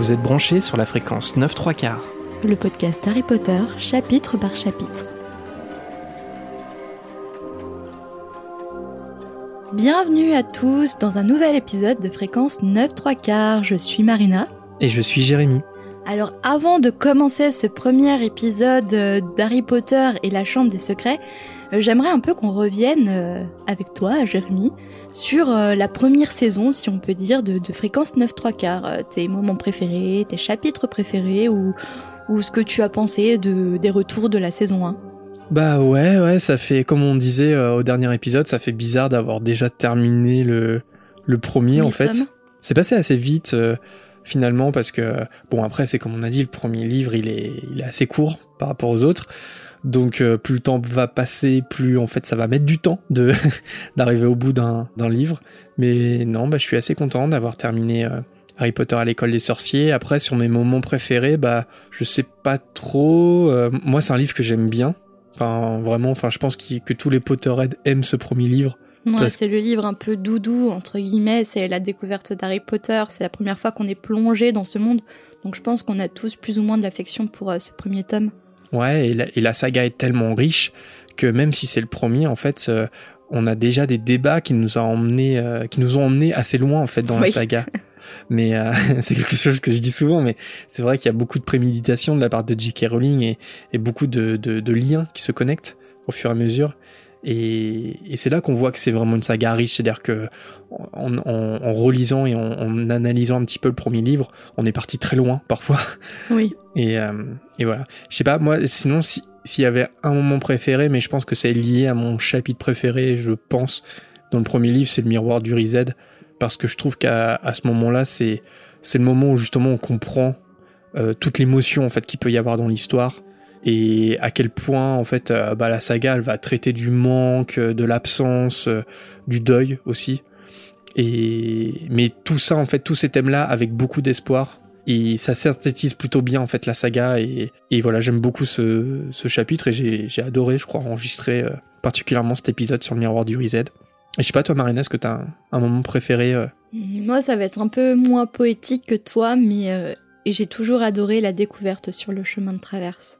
Vous êtes branchés sur la fréquence 9 3 quarts. Le podcast Harry Potter, chapitre par chapitre. Bienvenue à tous dans un nouvel épisode de fréquence 9 3 quarts. Je suis Marina. Et je suis Jérémy. Alors avant de commencer ce premier épisode euh, d'Harry Potter et la Chambre des Secrets, j'aimerais un peu qu'on revienne euh, avec toi, Jérémy, sur la première saison, si on peut dire, de, Fréquence 9 3 quarts. tes moments préférés, tes chapitres préférés ou, ou ce que tu as pensé de, des retours de la saison 1. Bah ouais, ouais, ça fait, comme on disait au dernier épisode, ça fait bizarre d'avoir déjà terminé le, le premier, en fait. C'est passé assez vite finalement parce que bon après c'est comme on a dit le premier livre il est il est assez court par rapport aux autres donc euh, plus le temps va passer plus en fait ça va mettre du temps de d'arriver au bout d'un d'un livre. Mais non bah je suis assez content d'avoir terminé euh, Harry Potter à l'école des sorciers. Après sur mes moments préférés bah je sais pas trop euh, moi c'est un livre que j'aime bien. Enfin vraiment enfin je pense que tous les Potterheads aiment ce premier livre. Ouais, c'est le livre un peu doudou, entre guillemets, c'est la découverte d'Harry Potter, c'est la première fois qu'on est plongé dans ce monde, donc je pense qu'on a tous plus ou moins de l'affection pour ce premier tome. Ouais, et la, saga est tellement riche que même si c'est le premier, en fait, euh, on a déjà des débats qui nous, ont emmené, euh, qui nous ont emmenés assez loin, en fait, dans la saga. mais c'est quelque chose que je dis souvent, mais c'est vrai qu'il y a beaucoup de préméditation de la part de J.K. Rowling et, et beaucoup de, de, de, liens qui se connectent au fur et à mesure. Et, et c'est là qu'on voit que c'est vraiment une saga riche, c'est-à-dire que en, en, en, relisant et en, en, analysant un petit peu le premier livre, on est parti très loin parfois. Oui. Et, euh, et voilà. Je sais pas, moi, sinon, s'il y avait un moment préféré, mais je pense que c'est lié à mon chapitre préféré, je pense, dans le premier livre, c'est le miroir du Rized, parce que je trouve qu'à à ce moment-là, c'est c'est le moment où justement on comprend euh, toute l'émotion en fait qu'il peut y avoir dans l'histoire et à quel point en fait euh, bah, la saga elle va traiter du manque, euh, de l'absence, euh, du deuil aussi. Et mais tout ça en fait tous ces thèmes là avec beaucoup d'espoir et ça synthétise plutôt bien en fait la saga et, et voilà j'aime beaucoup ce, ce chapitre et j'ai adoré je crois enregistrer particulièrement cet épisode sur le miroir du Rized. Et je sais pas toi Marina est-ce que t'as un moment préféré Moi ça va être un peu moins poétique que toi mais j'ai toujours adoré la découverte sur le chemin de traverse.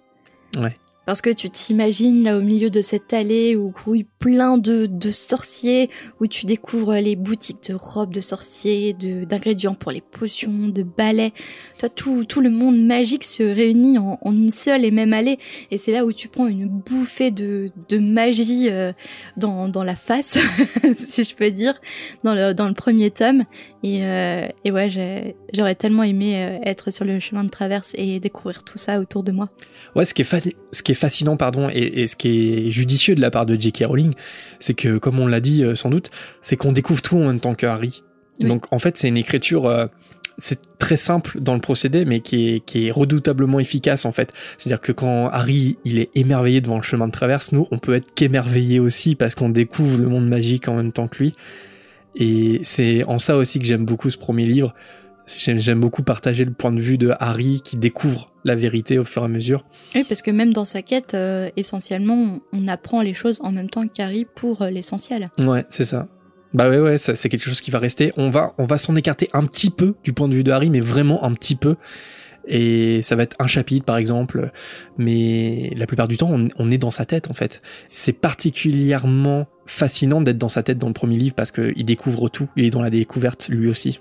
Ouais. Parce que tu t'imagines là au milieu de cette allée où grouille plein de, de sorciers, où tu découvres les boutiques de robes de sorciers, d'ingrédients pour les potions, de balais. Toi, tout, tout le monde magique se réunit en, une seule et même allée. Et c'est là où tu prends une bouffée de, de magie euh, dans, dans la face, si je peux dire, dans le, dans le premier tome. Et, euh, et ouais, j'aurais tellement aimé euh, être sur le chemin de traverse et découvrir tout ça autour de moi. Ouais, ce qui est, ce est fascinant, pardon, et, et, ce qui est judicieux de la part de J.K. Rowling, c'est que, comme on l'a dit euh, sans doute, c'est qu'on découvre tout en même temps que Harry. Donc, en fait, c'est une écriture, euh, c'est très simple dans le procédé, mais qui est, qui est redoutablement efficace, en fait. C'est-à-dire que quand Harry, il est émerveillé devant le chemin de traverse, nous, on peut être qu'émerveillé aussi parce qu'on découvre le monde magique en même temps que lui. Et c'est en ça aussi que j'aime beaucoup ce premier livre. J'aime beaucoup partager le point de vue de Harry qui découvre la vérité au fur et à mesure. Oui, parce que même dans sa quête, euh, essentiellement, on apprend les choses en même temps qu'Harry pour euh, l'essentiel. Ouais, c'est ça. Bah ouais, ouais, c'est quelque chose qui va rester. On va, on va s'en écarter un petit peu du point de vue de Harry, mais vraiment un petit peu. Et ça va être un chapitre, par exemple. Mais la plupart du temps, on, on est dans sa tête, en fait. C'est particulièrement fascinant d'être dans sa tête dans le premier livre parce qu'il découvre tout. Il est dans la découverte, lui aussi.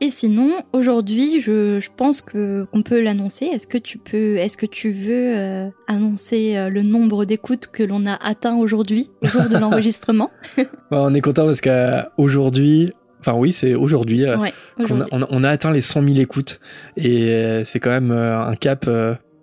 Et sinon, aujourd'hui, je, je, pense que qu'on peut l'annoncer. Est-ce que tu peux, est-ce que tu veux euh, annoncer euh, le nombre d'écoutes que l'on a atteint aujourd'hui, au jour de l'enregistrement? On est content parce qu'aujourd'hui, enfin oui, c'est aujourd'hui euh, qu'on a, on, a, atteint les 100 000 écoutes et c'est quand même un cap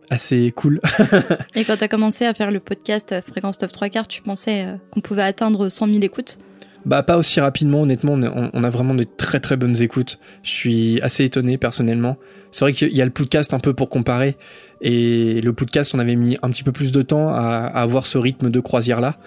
assez cool. et quand tu as commencé à faire le podcast Fréquence 9 3 quarts, tu pensais qu'on pouvait atteindre 100 000 écoutes? Bah pas aussi rapidement, honnêtement, on, a vraiment de très très bonnes écoutes. Je suis assez étonné personnellement. C'est vrai qu'il y a le podcast un peu pour comparer, et le podcast on avait mis un petit peu plus de temps à, avoir ce rythme de croisière là.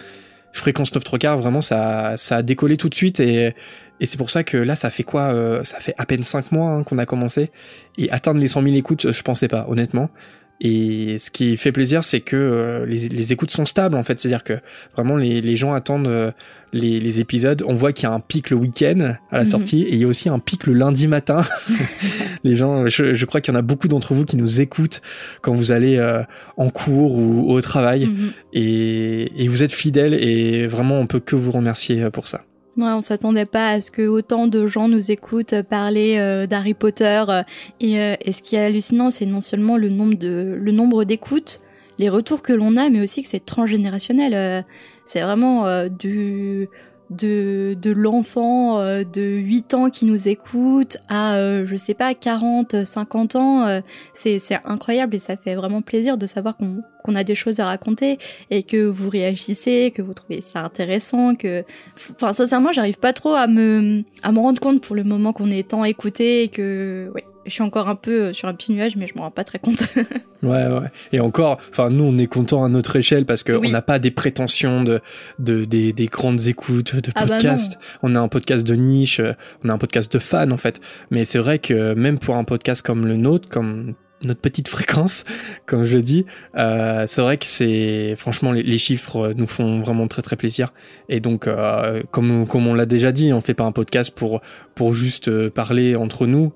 Fréquence 9 3 quarts, vraiment ça, ça a décollé tout de suite et, c'est pour ça que là ça fait quoi euh, Ça fait à peine 5 mois hein, qu'on a commencé et atteindre les 100 000 écoutes, je pensais pas honnêtement. Et ce qui fait plaisir, c'est que euh, les, les, écoutes sont stables en fait. C'est-à-dire que vraiment les, les gens attendent euh, les, les, épisodes. On voit qu'il y a un pic le week-end à la mhm. sortie et il y a aussi un pic le lundi matin. les gens, je, je crois qu'il y en a beaucoup d'entre vous qui nous écoutent quand vous allez euh, en cours ou au travail mhm. et, et vous êtes fidèles et vraiment on peut que vous remercier pour ça. Ouais, on s'attendait pas à ce que autant de gens nous écoutent parler euh, d'Harry Potter. Euh, et, euh, et, ce qui est hallucinant, c'est non seulement le nombre de le nombre d'écoutes, les retours que l'on a, mais aussi que c'est transgénérationnel. c'est vraiment du de, de l'enfant euh, de 8 ans qui nous écoute à, euh, je sais pas, 40, 50 ans, euh, c'est, c'est incroyable et ça fait vraiment plaisir de savoir qu'on, qu'on a des choses à raconter et que vous réagissez, que vous trouvez ça intéressant, que, enfin, sincèrement, j'arrive pas trop à me, à me rendre compte pour le moment qu'on est tant écouté et que, ouais, je suis encore un peu euh, sur un petit nuage, mais je m'en rends pas très compte. ouais, ouais. Et encore, enfin, nous, on est content à notre échelle parce qu'on n'a pas des prétentions de, de des, des grandes écoutes de ah bah podcasts. on a un podcast de niche, euh, on a un podcast de fans en fait. Mais c'est vrai que même pour un podcast comme le nôtre, comme notre petite fréquence, comme je dis. Euh, c'est vrai que c'est franchement les, chiffres nous font vraiment très très plaisir. Et donc euh, comme comme on l'a déjà dit, on fait pas un podcast pour pour juste euh, parler entre nous,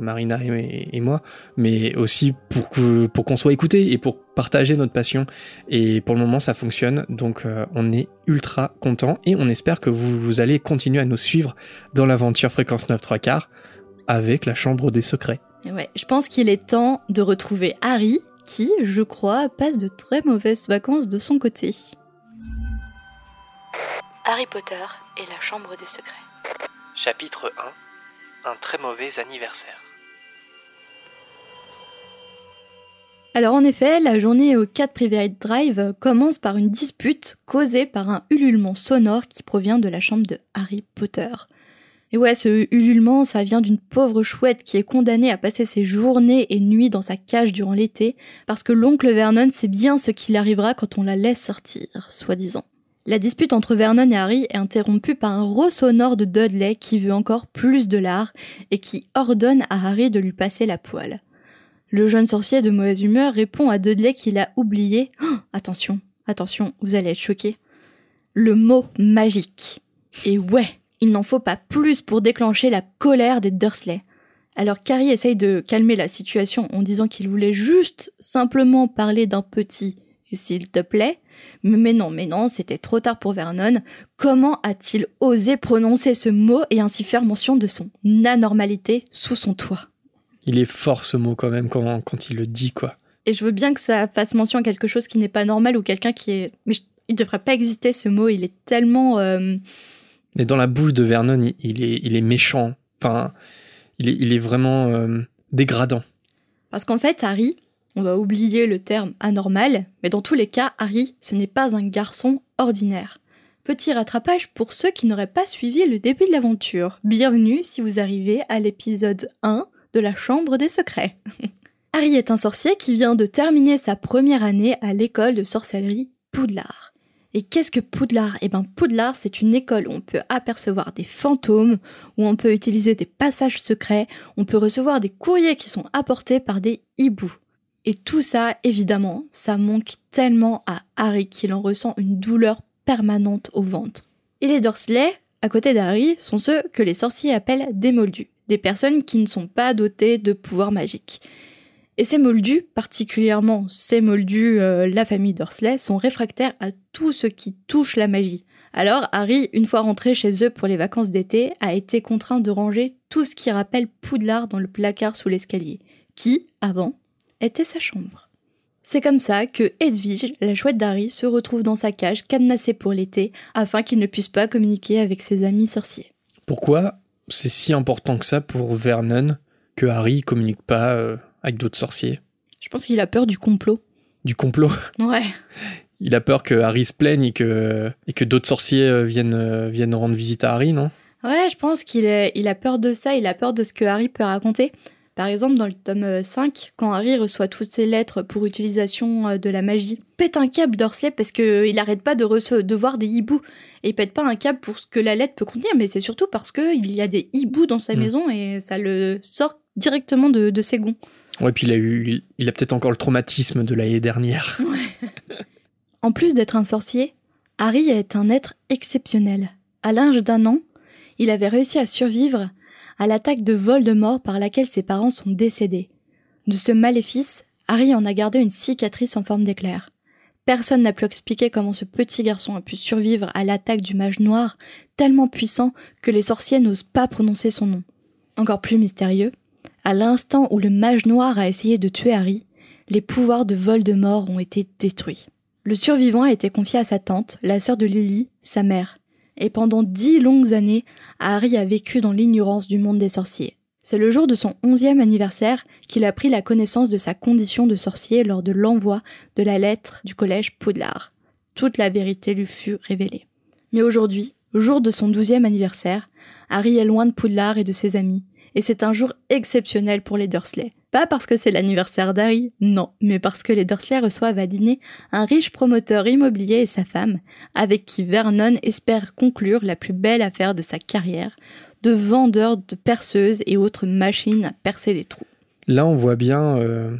Marina et, moi, mais aussi pour que pour qu'on soit écouté et pour partager notre passion. Et pour le moment, ça fonctionne. Donc on est ultra content et on espère que vous, vous allez continuer à nous suivre dans l'aventure fréquence 9 3 quarts avec la chambre des secrets. Ouais, je pense qu'il est temps de retrouver Harry, qui, je crois, passe de très mauvaises vacances de son côté. Harry Potter et la Chambre des Secrets. Chapitre 1 Un très mauvais anniversaire. Alors en effet, la journée au 4 Private Drive commence par une dispute causée par un ululement sonore qui provient de la chambre de Harry Potter. Et ouais, ce ululement, ça vient d'une pauvre chouette qui est condamnée à passer ses journées et nuits dans sa cage durant l'été, parce que l'oncle Vernon sait bien ce qu'il arrivera quand on la laisse sortir, soi-disant. La dispute entre Vernon et Harry est interrompue par un ressonore de Dudley qui veut encore plus de l'art et qui ordonne à Harry de lui passer la poêle. Le jeune sorcier de mauvaise humeur répond à Dudley qu'il a oublié. Oh, attention, attention, vous allez être choqués. Le mot magique. Et ouais, il n'en faut pas plus pour déclencher la colère des Dursley. Alors Carrie essaye de calmer la situation en disant qu'il voulait juste simplement parler d'un petit s'il te plaît. Mais non, mais non, c'était trop tard pour Vernon. Comment a-t-il osé prononcer ce mot et ainsi faire mention de son anormalité sous son toit? Il est fort ce mot quand même quand, quand il le dit, quoi. Et je veux bien que ça fasse mention à quelque chose qui n'est pas normal ou quelqu'un qui est... Mais il devrait pas exister ce mot, il est tellement... Euh, mais dans la bouche de Vernon, il, est, méchant. Enfin, il est, il est vraiment euh, dégradant. Parce qu'en fait, Harry, on va oublier le terme anormal, mais dans tous les cas, Harry, ce n'est pas un garçon ordinaire. Petit rattrapage pour ceux qui n'auraient pas suivi le début de l'aventure. Bienvenue si vous arrivez à l'épisode 1 de la Chambre des Secrets. Harry est un sorcier qui vient de terminer sa première année à l'école de sorcellerie Poudlard. Et qu'est-ce que Poudlard? Eh ben Poudlard, c'est une école où on peut apercevoir des fantômes, où on peut utiliser des passages secrets, on peut recevoir des courriers qui sont apportés par des hiboux. Et tout ça, évidemment, ça manque tellement à Harry qu'il en ressent une douleur permanente au ventre. Et les Dursley, à côté d'Harry, sont ceux que les sorciers appellent des moldus, des personnes qui ne sont pas dotées de pouvoirs magiques. Et ces moldus, particulièrement ces moldus, euh, la famille Dursley, sont réfractaires à tout ce qui touche la magie. Alors Harry, une fois rentré chez eux pour les vacances d'été, a été contraint de ranger tout ce qui rappelle Poudlard dans le placard sous l'escalier, qui, avant, était sa chambre. C'est comme ça que Edwige, la chouette d'Harry, se retrouve dans sa cage cadenassée pour l'été, afin qu'il ne puisse pas communiquer avec ses amis sorciers. Pourquoi c'est si important que ça pour Vernon que Harry communique pas euh, avec d'autres sorciers Je pense qu'il a peur du complot. Du complot Ouais. Il a peur que Harry se plaigne et que, et que d'autres sorciers euh, viennent, euh, viennent rendre visite à Harry, non? Ouais, je pense qu'il il a peur de ça, il a peur de ce que Harry peut raconter. Par exemple, dans le tome 5, euh, quand Harry reçoit toutes ses lettres pour utilisation de la magie, pète un câble Dursley parce qu'il n'arrête pas de, de voir des hiboux. Et il pète pas un câble pour ce que la lettre peut contenir, mais c'est surtout parce qu'il y a des hiboux dans sa mm. maison et ça le sort directement de, de ses gonds. Ouais, puis il a eu, il a peut-être encore le traumatisme de l'année dernière. En plus d'être un sorcier, Harry est un être exceptionnel. À l'âge d'un an, il avait réussi à survivre à l'attaque de Voldemort par laquelle ses parents sont décédés. De ce maléfice, Harry en a gardé une cicatrice en forme d'éclair. Personne n'a pu expliquer comment ce petit garçon a pu survivre à l'attaque du mage noir, tellement puissant que les sorciers n'osent pas prononcer son nom. Encore plus mystérieux, à l'instant où le mage noir a essayé de tuer Harry, les pouvoirs de Voldemort ont été détruits. Le survivant a été confié à sa tante, la sœur de Lily, sa mère. Et pendant dix longues années, Harry a vécu dans l'ignorance du monde des sorciers. C'est le jour de son onzième anniversaire qu'il a pris la connaissance de sa condition de sorcier lors de l'envoi de la lettre du collège Poudlard. Toute la vérité lui fut révélée. Mais aujourd'hui, jour de son douzième anniversaire, Harry est loin de Poudlard et de ses amis, et c'est un jour exceptionnel pour les Dursley. Pas parce que c'est l'anniversaire d'Harry, non, mais parce que les Dursley reçoivent à dîner un riche promoteur immobilier et sa femme, avec qui Vernon espère conclure la plus belle affaire de sa carrière, de vendeur de perceuses et autres machines à percer des trous. Là, on voit bien, euh,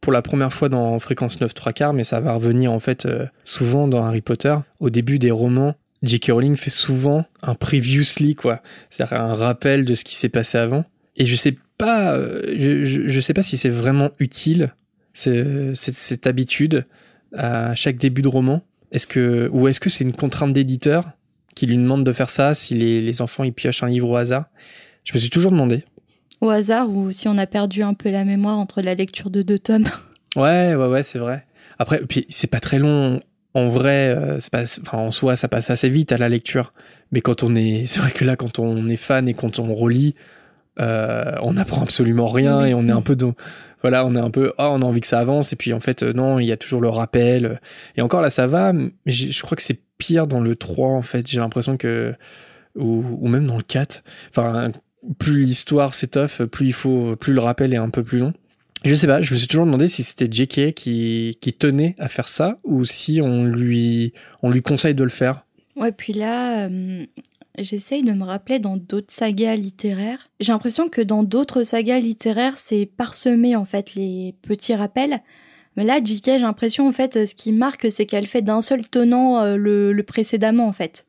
pour la première fois dans Fréquence 9 3 quarts, mais ça va revenir en fait euh, souvent dans Harry Potter, au début des romans, J.K. Rowling fait souvent un previously, quoi. C'est-à-dire un rappel de ce qui s'est passé avant. Et je sais pas, je, je, je sais pas si c'est vraiment utile, c'est- c'est- cette habitude à chaque début de roman. Est-ce que, ou est-ce que c'est une contrainte d'éditeur qui lui demande de faire ça si les, les enfants ils piochent un livre au hasard? Je me suis toujours demandé. Au hasard, ou si on a perdu un peu la mémoire entre la lecture de deux tomes. Ouais, ouais, ouais, c'est vrai. Après, puis c'est pas très long. En vrai, euh, c'est pas, enfin, en soi, ça passe assez vite à la lecture. Mais quand on est, c'est vrai que là, quand on est fan et quand on relit, euh, on apprend absolument rien et on est un peu dans, voilà, on est un peu, ah, on a envie que ça avance et puis en fait, euh, non, il y a toujours le rappel. Et encore là, ça va, mais je crois que c'est pire dans le 3, en fait. J'ai l'impression que, ou, ou même dans le 4. Enfin, plus l'histoire s'étoffe, plus il faut, plus le rappel est un peu plus long. Je sais pas, je me suis toujours demandé si c'était JK qui, qui tenait à faire ça ou si on lui, on lui conseille de le faire. Ouais, puis là, euh, j'essaye de me rappeler dans d'autres sagas littéraires. J'ai l'impression que dans d'autres sagas littéraires, c'est parsemé en fait les petits rappels. Mais là, JK, j'ai l'impression en fait, ce qui marque, c'est qu'elle fait d'un seul tenant euh, le, le précédemment en fait.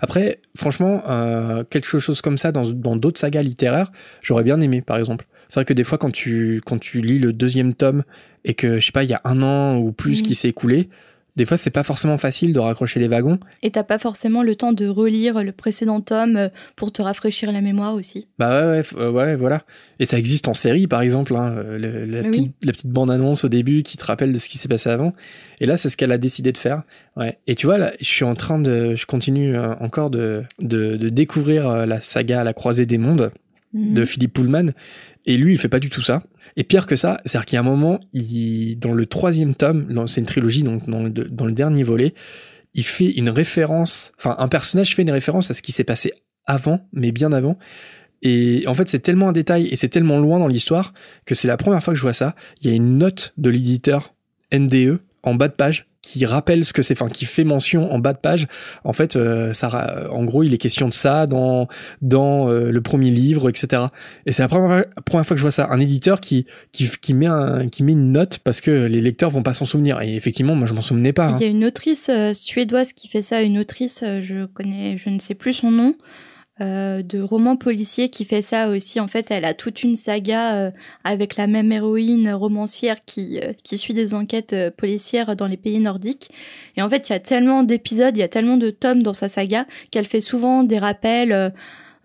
Après, franchement, euh, quelque chose comme ça dans dans d'autres sagas littéraires, j'aurais bien aimé, par exemple. C'est vrai que des fois, quand tu, quand tu lis le deuxième tome et que, je sais pas, il y a un an ou plus Mhm. qui s'est écoulé, des fois, c'est pas forcément facile de raccrocher les wagons. Et t'as pas forcément le temps de relire le précédent tome euh, pour te rafraîchir la mémoire aussi? Bah ouais, euh, ouais, voilà. Et ça existe en série, par exemple, hein, euh, le- la, petite, oui. la petite bande-annonce au début qui te rappelle de ce qui s'est passé avant. Et là, c'est ce qu'elle a décidé de faire. Ouais. Et tu vois, là, je suis en train de, je continue encore de, de, de découvrir la saga La Croisée des Mondes Mhm. de Philippe Pullman. Et lui, il fait pas du tout ça. Et pire que ça, c'est-à-dire qu'il y a un moment, il, dans le troisième tome, c'est une trilogie, donc dans le, dans le dernier volet, il fait une référence, enfin, un personnage fait une référence à ce qui s'est passé avant, mais bien avant. Et en fait, c'est tellement un détail et c'est tellement loin dans l'histoire que c'est la première fois que je vois ça. Il y a une note de l'éditeur NDE en bas de page qui rappelle ce que c'est, enfin qui fait mention en bas de page. En fait, euh, ça, en gros, il est question de ça dans dans euh, le premier livre, etc. Et c'est la première, première fois que je vois ça, un éditeur qui qui, qui met un, qui met une note parce que les lecteurs vont pas s'en souvenir. Et effectivement, moi, je m'en souvenais pas. hein. Il y a une autrice euh, suédoise qui fait ça, une autrice, euh, je connais, je ne sais plus son nom, euh, de roman policier qui fait ça aussi. En fait, elle a toute une saga euh, avec la même héroïne romancière qui euh, qui suit des enquêtes euh, policières dans les pays nordiques. Et en fait, il y a tellement d'épisodes, il y a tellement de tomes dans sa saga qu'elle fait souvent des rappels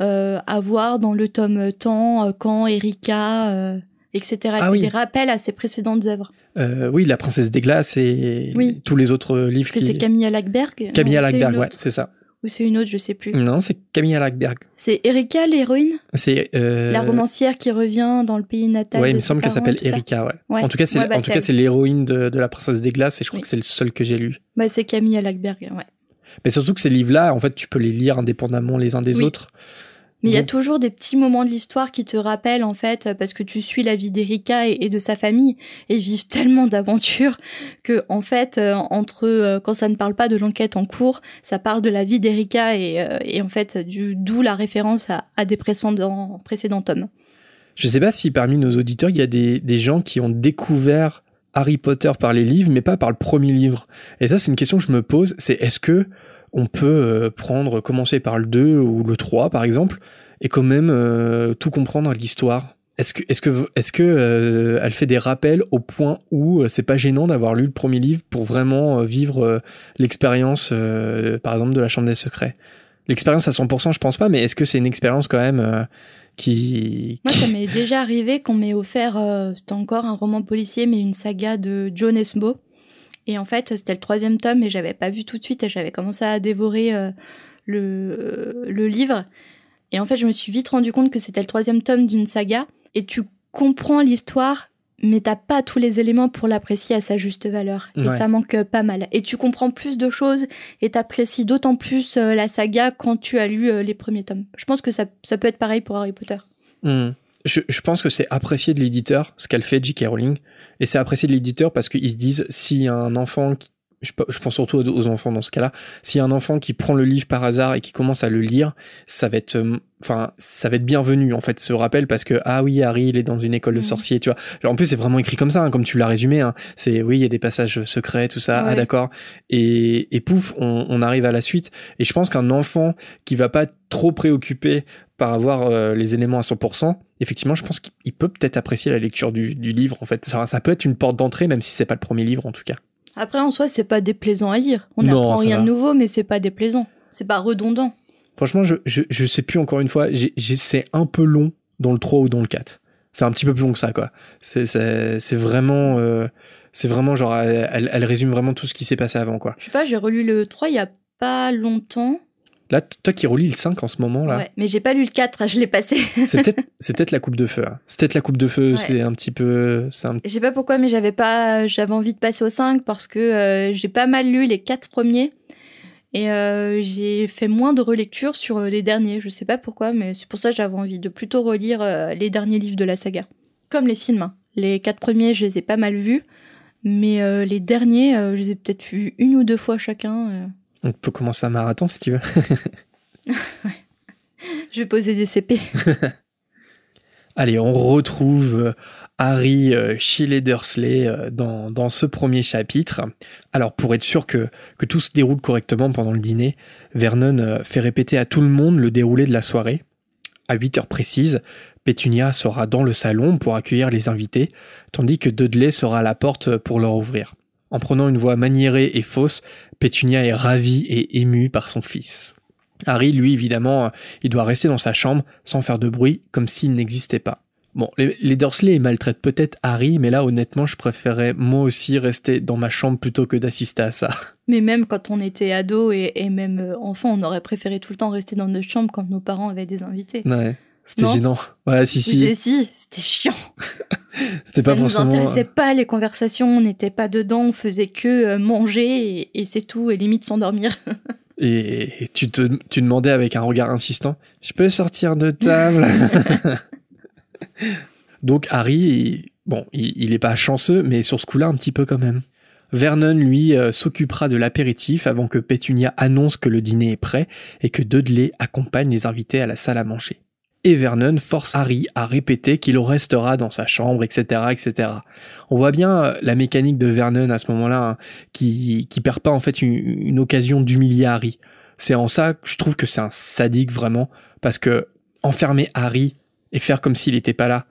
euh, à voir dans le tome temps, quand Erika. euh, etc. Ah oui. des rappels à ses précédentes œuvres. Euh, oui, la princesse des glaces et Oui. tous les autres livres. Est-ce que qui- c'est Camilla Lackberg Camilla Lackberg, ouais, c'est ça. Ou c'est une autre, je sais plus. Non, c'est Camilla Lackberg. C'est Erika, l'héroïne? C'est euh, La romancière qui revient dans le pays natal Ouais, il me semble qu'elle s'appelle. Erika, ouais. Ouais. En tout cas, c'est Ouais, bah, l'héroïne de, de la princesse des glaces et je crois Oui. que c'est le seul que j'ai lu. Bah, c'est Camilla Lackberg, ouais. Mais surtout que ces livres-là, en fait, tu peux les lire indépendamment les uns des Oui. autres. Mais il y a toujours des petits moments de l'histoire qui te rappellent, en fait, euh, parce que tu suis la vie d'Erika et, et de sa famille, et ils vivent tellement d'aventures que, en fait, euh, entre euh, quand ça ne parle pas de l'enquête en cours, ça parle de la vie d'Erika et, euh, et en fait, du- d'où la référence à, à des précédents, précédents tomes. Je sais pas si parmi nos auditeurs, il y a des, des gens qui ont découvert Harry Potter par les livres, mais pas par le premier livre. Et ça, c'est une question que je me pose, c'est est-ce que on peut euh, prendre, commencer par le 2 ou le 3, par exemple, et quand même euh, tout comprendre l'histoire est-ce que, est-ce que, est-ce que euh, elle fait des rappels au point où euh, c'est pas gênant d'avoir lu le premier livre pour vraiment vivre l'expérience, par exemple, de la Chambre des Secrets? L'expérience à 100%, je pense pas, mais est-ce que c'est une expérience quand même qui, Moi, ça m'est déjà arrivé qu'on m'ait offert, c'était encore un roman policier, mais une saga de John Esmo. Et en fait, c'était le troisième tome et j'avais pas vu tout de suite et j'avais commencé à dévorer euh, le, le livre. Et en fait, je me suis vite rendu compte que c'était le troisième tome d'une saga et tu comprends l'histoire, mais t'as pas tous les éléments pour l'apprécier à sa juste valeur. Et ça manque euh, pas mal. Et tu comprends plus de choses et t'apprécies d'autant plus euh, la saga quand tu as lu euh, les premiers tomes. Je pense que ça, ça peut être pareil pour Harry Potter. Hmm. Je, je pense que c'est apprécié de l'éditeur, ce qu'elle fait, J.K. Rowling. Et c'est apprécié de l'éditeur parce qu'ils se disent, si un enfant, qui, je, pe- je pense surtout aux, enfants dans ce cas-là, si un enfant qui prend le livre par hasard et qui commence à le lire, ça va être, euh, enfin, ça va être bienvenu, en fait, ce rappel parce que, ah oui, Harry, il est dans une école de Mhm. sorciers, tu vois. Alors, en plus, c'est vraiment écrit comme ça, hein, comme tu l'as résumé, hein. C'est, oui, il y a des passages secrets, tout ça, ah d'accord. Et, et pouf, on, on arrive à la suite. Et je pense qu'un enfant qui va pas être trop préoccupé par avoir euh, les éléments à 100%, effectivement, je pense qu'il peut peut-être apprécier la lecture du, du livre. En fait, ça, ça peut être une porte d'entrée, même si c'est pas le premier livre en tout cas. Après, en soi, c'est pas déplaisant à lire. On n'apprend rien va. de nouveau, mais c'est pas déplaisant. C'est pas redondant. Franchement, je, je, je sais plus encore une fois. C'est un peu long dans le 3 ou dans le 4. C'est un petit peu plus long que ça, quoi. C'est vraiment, euh, c'est vraiment genre, elle, elle- elle résume vraiment tout ce qui s'est passé avant, quoi. Je sais pas, j'ai relu le 3 il y a pas longtemps. Là, toi qui relis le 5 en ce moment, là, Ouais, mais j'ai pas lu le 4, je l'ai passé. c'est peut-être, c'est peut-être la coupe de feu. hein. C'est peut-être la coupe de feu. Ouais. C'est un petit peu, c'est un Je sais pas pourquoi, mais j'avais pas, j'avais envie de passer au 5 parce que euh, j'ai pas mal lu les quatre premiers et euh, j'ai fait moins de relecture sur euh, les derniers. Je sais pas pourquoi, mais c'est pour ça que j'avais envie de plutôt relire euh, les derniers livres de la saga, comme les films. hein. Les quatre premiers, je les ai pas mal vus, mais les derniers, je les ai peut-être vus une ou deux fois chacun. On peut commencer un marathon si tu veux. Je vais poser des CP. Allez, on retrouve euh, Harry euh, chez les Dursley euh, dans, dans ce premier chapitre. Alors, pour être sûr que, que tout se déroule correctement pendant le dîner, Vernon fait répéter à tout le monde le déroulé de la soirée. À 8 heures précises, Pétunia sera dans le salon pour accueillir les invités, tandis que Dudley sera à la porte pour leur ouvrir. En prenant une voix maniérée et fausse, Pétunia est ravie et émue par son fils. Harry, lui, évidemment, euh, il doit rester dans sa chambre sans faire de bruit, comme s'il n'existait pas. Bon, les, les Dursley maltraitent peut-être Harry, mais là, honnêtement, je préférais moi aussi rester dans ma chambre plutôt que d'assister à ça. Mais même quand on était ado et, et même euh, enfant, on aurait préféré tout le temps rester dans notre chambre quand nos parents avaient des invités. Ouais, c'était gênant. Ouais, si, si, si, c'était chiant. c'était Ça pas nous forcément... intéressait pas les conversations, on n'était pas dedans, on faisait que euh, manger et, et c'est tout, et limite s'endormir. Et, et tu, te, tu demandais avec un regard insistant, je peux sortir de table? Donc Harry, il- bon, il, il est pas chanceux, mais sur ce coup-là, un petit peu quand même. Vernon, lui, euh, s'occupera de l'apéritif avant que Pétunia annonce que le dîner est prêt et que Dudley accompagne les invités à la salle à manger. Vernon force Harry à répéter qu'il restera dans sa chambre, etc., etc. On voit bien euh, la mécanique de Vernon à ce moment-là, hein, qui, qui perd pas en fait une, une occasion d'humilier Harry. C'est en ça que je trouve que c'est un sadique vraiment, parce que enfermer Harry et faire comme s'il n'était pas là,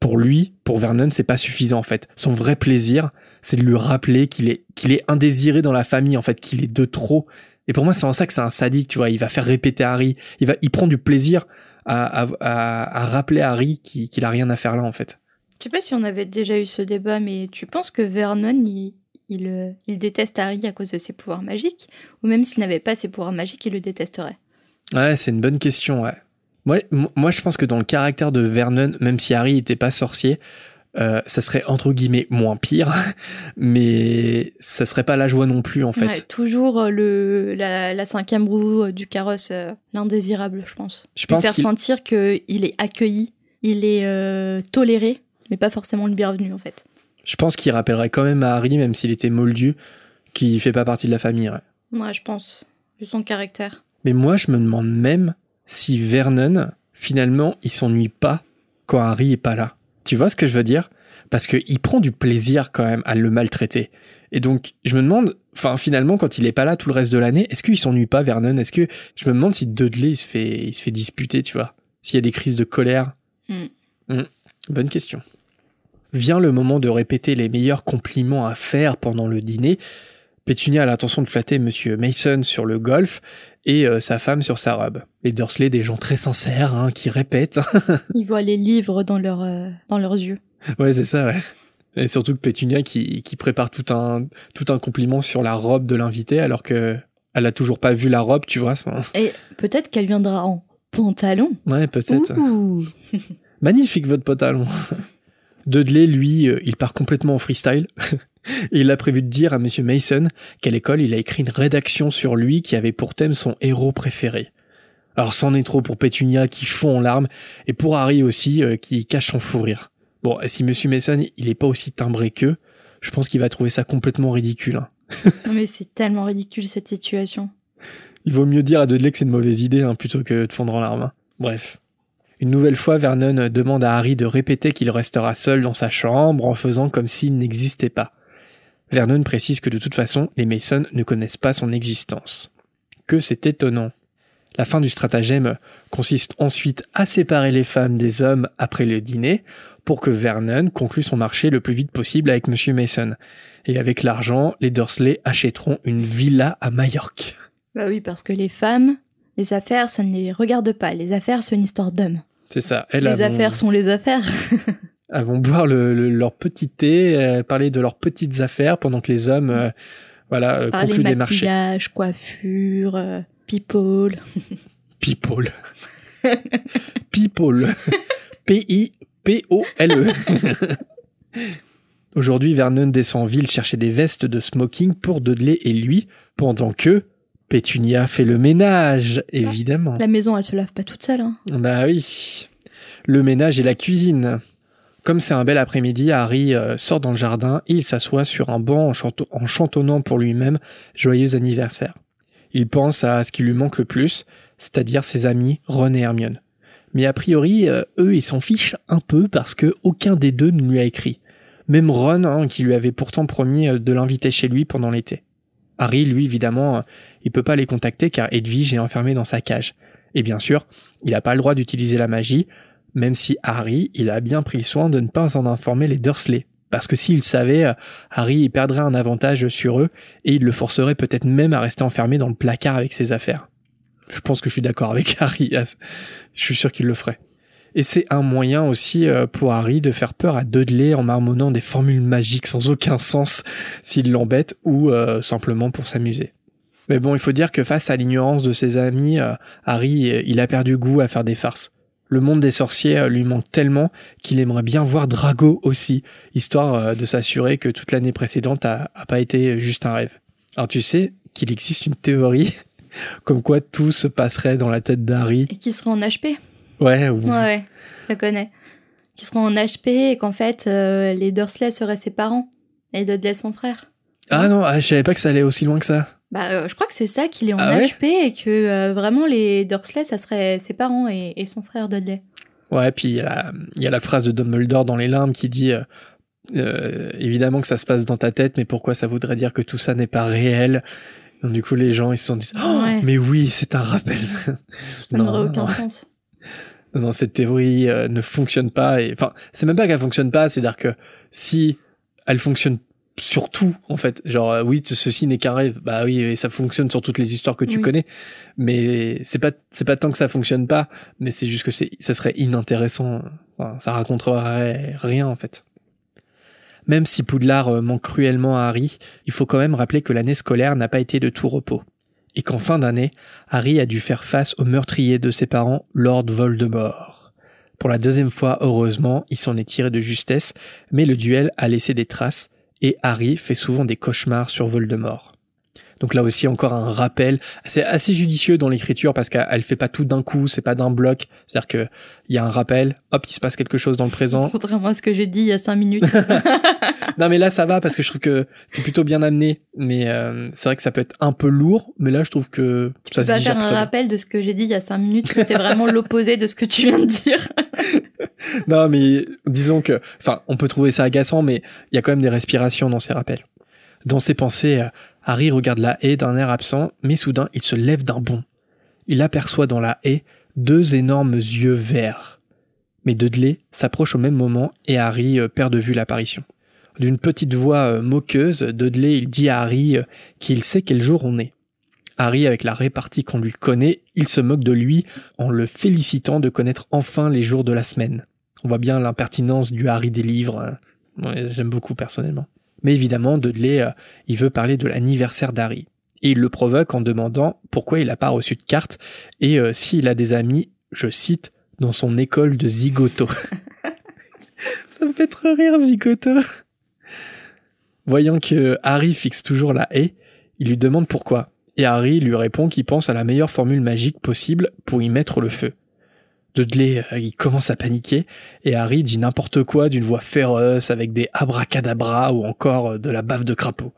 pour lui, pour Vernon, c'est pas suffisant en fait. Son vrai plaisir, c'est de lui rappeler qu'il est, qu'il est indésiré dans la famille, en fait, qu'il est de trop. Et pour moi, c'est en ça que c'est un sadique, tu vois. Il va faire répéter Harry. Il va, il prend du plaisir à, à, à, à rappeler à Harry qu'il qu'il a rien à faire là, en fait. Je sais pas si on avait déjà eu ce débat, mais tu penses que Vernon, il, il, euh, il déteste Harry à cause de ses pouvoirs magiques? Ou même s'il n'avait pas ses pouvoirs magiques, il le détesterait? Ouais, c'est une bonne question, ouais. Moi, m- moi, je pense que dans le caractère de Vernon, même si Harry était pas sorcier, euh, ça serait entre guillemets moins pire, mais ça serait pas la joie non plus, en fait. Ouais, toujours euh, le, la, la cinquième roue euh, du carrosse, euh, l'indésirable, je pense. Je Lui pense faire sentir qu'il est accueilli, il est euh, toléré, mais pas forcément le bienvenu, en fait. Je pense qu'il rappellerait quand même à Harry, même s'il était moldu, qu'il fait pas partie de la famille. ouais. Je pense. Vu son caractère. Mais moi, je me demande même si Vernon, finalement, il s'ennuie pas quand Harry est pas là. Tu vois ce que je veux dire? Parce qu'il prend du plaisir quand même à le maltraiter. Et donc, je me demande, enfin, finalement, quand il est pas là tout le reste de l'année, est-ce qu'il s'ennuie pas, Vernon? Est-ce que je me demande si Dudley il se fait, il se fait disputer, tu vois? S'il y a des crises de colère? Hmm. Hmm, Bonne question. Vient le moment de répéter les meilleurs compliments à faire pendant le dîner. Pétunia a l'intention de flatter Monsieur Mason sur le golf et euh, sa femme sur sa robe. Les Dursley, des gens très sincères, hein, qui répètent. Ils voient les livres dans, leur, euh, dans leurs yeux. ouais, c'est ça, ouais. Et surtout que Pétunia qui, qui prépare tout un, tout un compliment sur la robe de l'invité alors que elle a toujours pas vu la robe, tu vois. Et peut-être qu'elle viendra en pantalon. Ouais, peut-être. Magnifique votre pantalon. Dudley, lui, euh, il part complètement en freestyle. Et il a prévu de dire à Monsieur Mason qu'à l'école, il a écrit une rédaction sur lui qui avait pour thème son héros préféré. Alors c'en est trop pour Pétunia qui fond en larmes, et pour Harry aussi euh, qui cache son fou rire. Bon, si Monsieur Mason, il est pas aussi timbré qu'eux, je pense qu'il va trouver ça complètement ridicule. hein. Non, mais c'est tellement ridicule cette situation. Il vaut mieux dire à Dudley que c'est une mauvaise idée hein, plutôt que de fondre en larmes. hein. Bref. Une nouvelle fois, Vernon demande à Harry de répéter qu'il restera seul dans sa chambre en faisant comme s'il n'existait pas. Vernon précise que de toute façon, les Mason ne connaissent pas son existence. Que c'est étonnant. La fin du stratagème consiste ensuite à séparer les femmes des hommes après le dîner pour que Vernon conclue son marché le plus vite possible avec Monsieur Mason. Et avec l'argent, les Dursley achèteront une villa à Majorque. Bah oui, parce que les femmes, les affaires, ça ne les regarde pas. Les affaires, c'est une histoire d'hommes. C'est ça. Elles Les affaires sont les affaires. Elles vont boire le, le- leur petit thé, euh, parler de leurs petites affaires pendant que les hommes, euh, voilà, euh, concluent des marchés. maquillage, coiffure, euh, people. People. People. P-I-P-O-L-E. Aujourd'hui, Vernon descend en ville chercher des vestes de smoking pour Dudley et lui, pendant que Pétunia fait le ménage, évidemment. La maison, elle se lave pas toute seule. Hein. Bah oui. Le ménage et la cuisine. Comme c'est un bel après-midi, Harry euh, sort dans le jardin et il s'assoit sur un banc en, chanto- en chantonnant pour lui-même Joyeux anniversaire. Il pense à ce qui lui manque le plus, c'est-à-dire ses amis Ron et Hermione. Mais a priori, euh, eux, ils s'en fichent un peu parce que aucun des deux ne lui a écrit. Même Ron, hein, qui lui avait pourtant promis euh, de l'inviter chez lui pendant l'été. Harry, lui, évidemment, il peut pas les contacter car Edwige est enfermée dans sa cage. Et bien sûr, il n'a pas le droit d'utiliser la magie, même si Harry, il a bien pris soin de ne pas en informer les Dursley. Parce que s'il savait, euh, Harry il perdrait un avantage sur eux et il le forcerait peut-être même à rester enfermé dans le placard avec ses affaires. Je pense que je suis d'accord avec Harry. Je suis sûr qu'il le ferait. Et c'est un moyen aussi euh, pour Harry de faire peur à Dudley en marmonnant des formules magiques sans aucun sens s'il l'embête ou euh, simplement pour s'amuser. Mais bon, il faut dire que face à l'ignorance de ses amis, Harry, il a perdu goût à faire des farces. Le monde des sorciers euh, lui manque tellement qu'il aimerait bien voir Drago aussi, histoire euh, de s'assurer que toute l'année précédente a, a pas été juste un rêve. Alors tu sais qu'il existe une théorie comme quoi tout se passerait dans la tête d'Harry. Et qui sera en HP. Ouais, ou- Ouais, ouais, je le connais. Qui sera en HP et qu'en fait, euh, les Dursley seraient ses parents. Et Dudley son frère. Ah non, ah, je savais pas que ça allait aussi loin que ça. Bah, euh, je crois que c'est ça qu'il est en Ah ouais HP et que euh, vraiment les Dursley, ça serait ses parents et, et son frère Dudley. Ouais, puis il y, a la- il y a la phrase de Dumbledore dans Les Limbes qui dit euh, évidemment que ça se passe dans ta tête, mais pourquoi ça voudrait dire que tout ça n'est pas réel? Donc du coup, les gens ils se sont dit oh, Ouais. mais oui, c'est un rappel. Ça n'aurait aucun non. sens. Non, non, cette théorie ne fonctionne pas. Et enfin, c'est même pas qu'elle fonctionne pas, c'est-à-dire que si elle fonctionne sur tout, en fait, genre euh, oui, ceci n'est qu'un rêve. Bah oui, et ça fonctionne sur toutes les histoires que tu Oui. connais. Mais c'est pas c'est pas tant que ça fonctionne pas, mais c'est juste que c'est ça serait inintéressant. Enfin, ça raconterait rien en fait. Même si Poudlard euh, manque cruellement à Harry, il faut quand même rappeler que l'année scolaire n'a pas été de tout repos. Et qu'en fin d'année, Harry a dû faire face au meurtrier de ses parents, Lord Voldemort. Pour la deuxième fois, heureusement, il s'en est tiré de justesse, mais le duel a laissé des traces, et Harry fait souvent des cauchemars sur Voldemort. Donc là aussi encore un rappel, c'est assez judicieux dans l'écriture parce qu'elle fait pas tout d'un coup, c'est pas d'un bloc, c'est-à-dire que il y a un rappel, hop, il se passe quelque chose dans le présent. Contrairement à ce que j'ai dit il y a cinq minutes. Non mais là ça va parce que je trouve que c'est plutôt bien amené, mais euh, c'est vrai que ça peut être un peu lourd, mais là je trouve que ça Tu se vas digère faire un bien. rappel de ce que j'ai dit il y a cinq minutes, c'était vraiment l'opposé de ce que tu viens de dire. non, mais disons que, enfin, on peut trouver ça agaçant, mais il y a quand même des respirations dans ses rappels. Dans ses pensées, euh, Harry regarde la haie d'un air absent, mais soudain, il se lève d'un bond. Il aperçoit dans la haie deux énormes yeux verts. Mais Dudley s'approche au même moment et Harry euh, perd de vue l'apparition. D'une petite voix euh, moqueuse, Dudley dit à Harry qu'il sait quel jour on est. Harry, avec la répartie qu'on lui connaît, il se moque de lui en le félicitant de connaître enfin les jours de la semaine. On voit bien l'impertinence du Harry des livres. hein. J'aime beaucoup personnellement. Mais évidemment, Dudley, euh, il veut parler de l'anniversaire d'Harry. Et il le provoque en demandant pourquoi il n'a pas reçu de carte et euh, s'il a des amis, je cite, dans son école de zigoto. Ça me fait trop rire, zigoto. Voyant que Harry fixe toujours la haie, il lui demande pourquoi. Et Harry lui répond qu'il pense à la meilleure formule magique possible pour y mettre le feu. Dudley, euh, il commence à paniquer, et Harry dit n'importe quoi d'une voix féroce avec des abracadabras ou encore euh, de la bave de crapaud.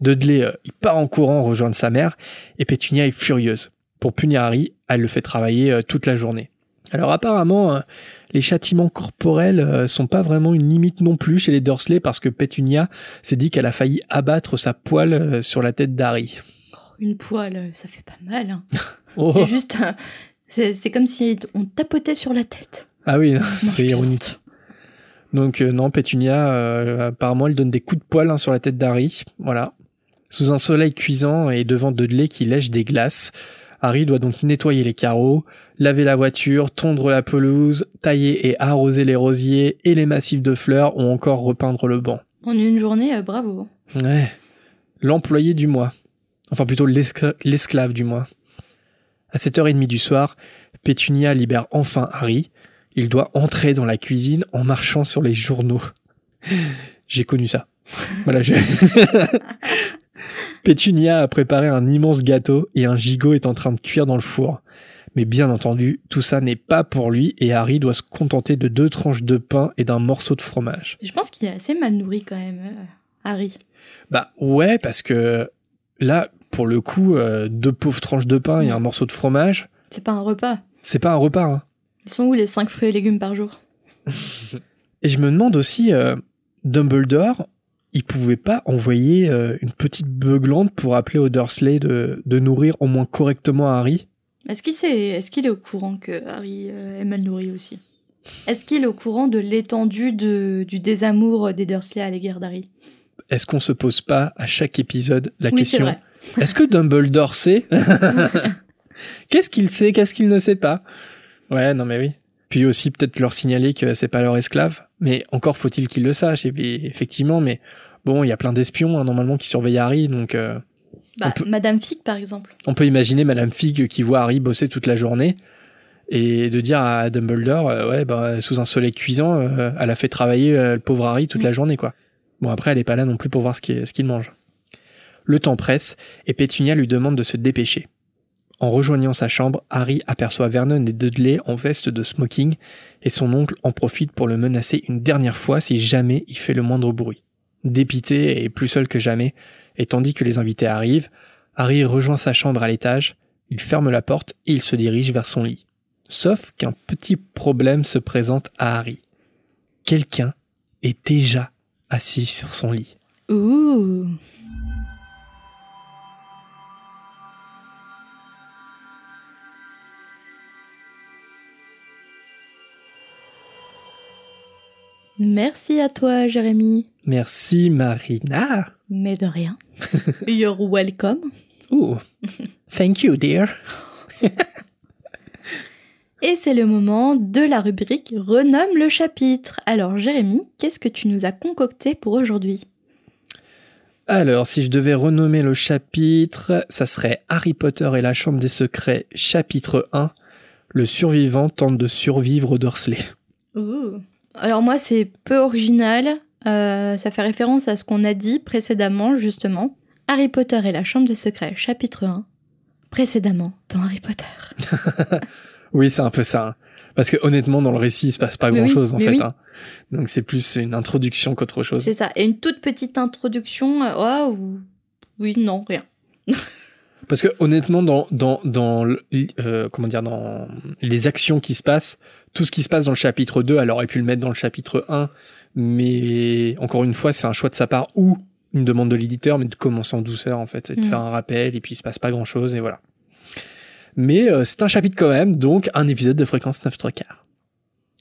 Dudley, euh, il part en courant rejoindre sa mère, et Pétunia est furieuse. Pour punir Harry, elle le fait travailler toute la journée. Alors apparemment, les châtiments corporels sont pas vraiment une limite non plus chez les Dursley parce que Pétunia s'est dit qu'elle a failli abattre sa poêle sur la tête d'Harry. Une poêle, ça fait pas mal. hein. Oh. C'est juste. euh, C'est comme si on tapotait sur la tête. Ah oui, c'est ironique. Donc euh, non, Pétunia, euh, apparemment, elle donne des coups de poing hein, sur la tête d'Harry. Voilà. Sous un soleil cuisant et devant Dudley qui lèche des glaces, Harry doit donc nettoyer les carreaux, laver la voiture, tondre la pelouse, tailler et arroser les rosiers et les massifs de fleurs ou encore repeindre le banc. En une journée, euh, bravo. Ouais. L'employé du mois. Enfin plutôt l'escla- l'esclave du mois. À 7h30 du soir, Pétunia libère enfin Harry. Il doit entrer dans la cuisine en marchant sur les journaux. J'ai connu ça. Voilà, je... Pétunia a préparé un immense gâteau et un gigot est en train de cuire dans le four. Mais bien entendu, tout ça n'est pas pour lui et Harry doit se contenter de deux tranches de pain et d'un morceau de fromage. Je pense qu'il est assez mal nourri quand même, euh, Harry. Bah ouais, parce que là, pour le coup, euh, deux pauvres tranches de pain et un morceau de fromage, C'est pas un repas. c'est pas un repas. Hein. Ils sont où les 5 fruits et légumes par jour? Et je me demande aussi, euh, Dumbledore, il pouvait pas envoyer euh, une petite beuglante pour appeler aux Dursley de, de nourrir au moins correctement Harry? Est-ce qu'il sait, est-ce qu'il est au courant que Harry est mal nourri aussi? Est-ce qu'il est au courant de l'étendue du désamour des Dursley à l'égard d'Harry? Est-ce qu'on se pose pas à chaque épisode la Oui, question. Est-ce que Dumbledore sait Qu'est-ce qu'il sait Qu'est-ce qu'il ne sait pas? Ouais, non mais oui. Puis aussi peut-être leur signaler que c'est pas leur esclave. Mais encore faut-il qu'ils le sachent. Et puis, effectivement, mais bon, il y a plein d'espions hein, normalement qui surveillent Harry, donc euh, Bah, peut- Madame Fig, par exemple. on peut imaginer Madame Fig qui voit Harry bosser toute la journée et de dire à Dumbledore, euh, ouais, bah, sous un soleil cuisant, euh, elle a fait travailler euh, le pauvre Harry toute la journée, quoi. Bon, après, elle est pas là non plus pour voir ce qu'il ce qu'il mange. Le temps presse et Pétunia lui demande de se dépêcher. En rejoignant sa chambre, Harry aperçoit Vernon et Dudley en veste de smoking et son oncle en profite pour le menacer une dernière fois si jamais il fait le moindre bruit. Dépité et plus seul que jamais, et tandis que les invités arrivent, Harry rejoint sa chambre à l'étage, il ferme la porte et il se dirige vers son lit. Sauf qu'un petit problème se présente à Harry. Quelqu'un est déjà assis sur son lit. Ouh Merci à toi, Jérémy. Merci Marina. Mais de rien. You're welcome. Ooh. Thank you, dear. Et c'est le moment de la rubrique Renomme le chapitre. Alors, Jérémy, qu'est-ce que tu nous as concocté pour aujourd'hui? Alors, si je devais renommer le chapitre, ça serait Harry Potter et la Chambre des Secrets, chapitre 1. Le survivant tente de survivre aux Dursley. Ouh. Alors moi, c'est peu original. Euh, ça fait référence à ce qu'on a dit précédemment, justement. Harry Potter et la Chambre des Secrets, chapitre 1. Précédemment, dans Harry Potter. Oui, c'est un peu ça. hein. Parce que honnêtement, dans le récit, il se passe pas Mais oui, grand-chose en fait. oui. hein. Donc c'est plus une introduction qu'autre chose. C'est ça. Et une toute petite introduction. euh, oh, ou- oui, non, rien. Parce que honnêtement, dans dans dans euh, comment dire dans les actions qui se passent, tout ce qui se passe dans le chapitre 2, elle aurait pu le mettre dans le chapitre 1, mais encore une fois, c'est un choix de sa part ou une demande de l'éditeur, mais de commencer en douceur en fait, et de Mm. faire un rappel, et puis il se passe pas grand chose, et voilà. Mais euh, c'est un chapitre quand même, donc un épisode de fréquence 9 3 quarts.